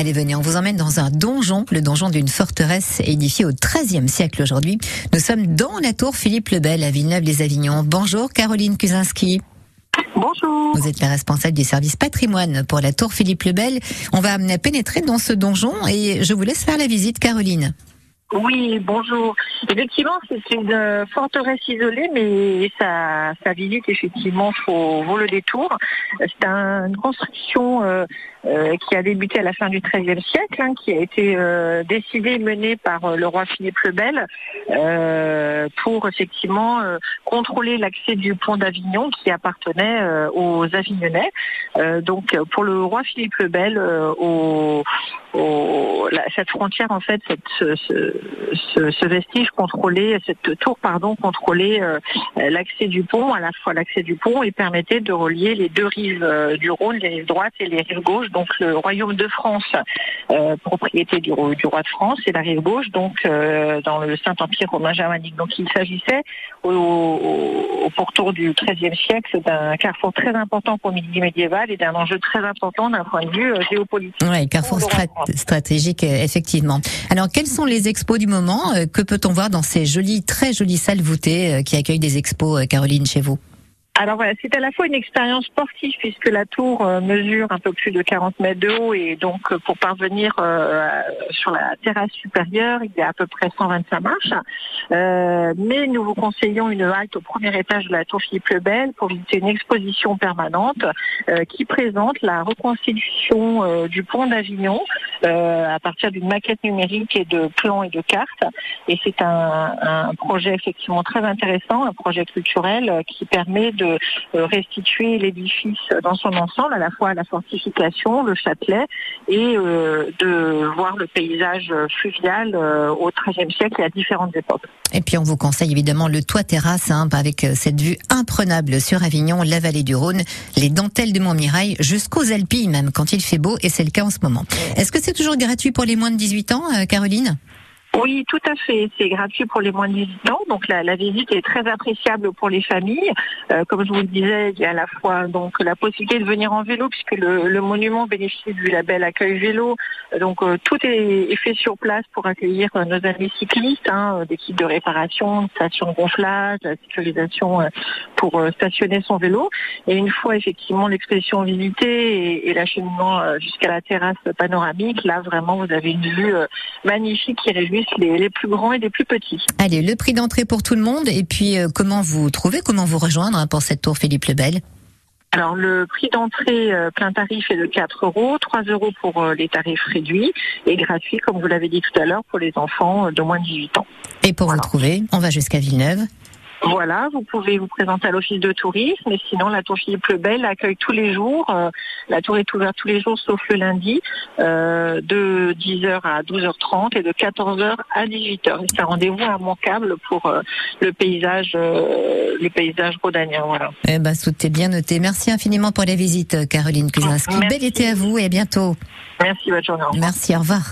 Allez, venez, on vous emmène dans un donjon, le donjon d'une forteresse édifiée au XIIIe siècle aujourd'hui. Nous sommes dans la tour Philippe le Bel à Villeneuve-les-Avignon. Bonjour Caroline Kuzinski. Bonjour. Vous êtes la responsable du service patrimoine pour la tour Philippe le Bel. On va pénétrer dans ce donjon et je vous laisse faire la visite, Caroline. Oui, bonjour. Effectivement, c'est une forteresse isolée, mais sa, sa visite, effectivement, faut, vaut le détour. C'est une construction euh, euh, qui a débuté à la fin du XIIIe siècle, hein, qui a été euh, décidée et menée par le roi Philippe le Bel pour effectivement contrôler l'accès du pont d'Avignon qui appartenait aux Avignonnais. donc, pour le roi Philippe le Bel, au, au, cette frontière, en fait, cette, ce, ce, ce, vestige contrôlait, cette tour, pardon, contrôlait euh, l'accès du pont, à la fois l'accès du pont et permettait de relier les deux rives euh, du Rhône, les rives droites et les rives gauches, donc le royaume de France, euh, propriété du, du, roi de France, et la rive gauche, donc dans le Saint-Empire romain germanique. Donc il s'agissait au, au, au, pourtour du XIIIe siècle d'un carrefour très important pour le milieu médiéval et d'un enjeu très important d'un point de vue géopolitique. Oui, carrefour stratégique, effectivement. Alors, quels sont les expos du moment euh, Que peut-on voir dans ces jolies, très jolies salles voûtées euh, qui accueillent des expos, euh, Caroline, chez vous? Alors voilà, c'est à la fois une expérience sportive puisque la tour euh, mesure un peu plus de 40 mètres de haut et donc euh, pour parvenir euh, sur la terrasse supérieure, il y a à peu près 125 marches. mais nous vous conseillons une halte au premier étage de la tour Philippe le Bel pour visiter une exposition permanente qui présente la reconstitution du pont d'Avignon à partir d'une maquette numérique et de plans et de cartes. Et c'est un, projet effectivement très intéressant, un projet culturel qui permet de euh, restituer l'édifice dans son ensemble, à la fois la fortification, le châtelet, et euh, de voir le paysage fluvial euh, au XIIIe siècle et à différentes époques. Et puis on vous conseille évidemment le toit terrasse hein, avec cette vue imprenable sur Avignon, la vallée du Rhône, les dentelles de Montmirail jusqu'aux Alpilles même quand il fait beau et c'est le cas en ce moment. Est-ce que toujours gratuit pour les moins de 18 ans, Caroline? Oui, tout à fait. C'est gratuit pour les moins de 18 ans. Donc la, visite est très appréciable pour les familles. Euh, comme je vous le disais, il y a à la fois donc la possibilité de venir en vélo puisque le, monument bénéficie du label accueil vélo. Donc euh, tout est, fait sur place pour accueillir euh, nos amis cyclistes, hein, des kits de réparation, station de gonflage, la sécurisation pour stationner son vélo. Et une fois effectivement l'exposition visitée et, et l'acheminement jusqu'à la terrasse panoramique, là vraiment vous avez une vue magnifique qui réjouit les, plus grands et les plus petits. Allez, le prix d'entrée pour tout le monde et puis euh, comment vous trouvez, comment vous rejoindre hein, pour cette tour Philippe Lebel alors le prix d'entrée euh, plein tarif est de 4 euros, 3 euros pour euh, les tarifs réduits et gratuit, comme vous l'avez dit tout à l'heure, pour les enfants de moins de 18 ans. Et pour vous trouver, on va jusqu'à Villeneuve voilà, vous pouvez vous présenter à l'office de tourisme, mais sinon la tour Philippe le Bel accueille tous les jours. Euh, la tour est ouverte tous les jours sauf le lundi, euh, de 10h à 12h30 et de 14h à 18h. C'est un rendez-vous immanquable pour euh, le paysage, le paysage rhodanien. Voilà. Eh ben, tout est bien noté. Merci infiniment pour la visite, Caroline Kuzinski. Bel été à vous et à bientôt. Merci, bonne journée. Merci, au revoir.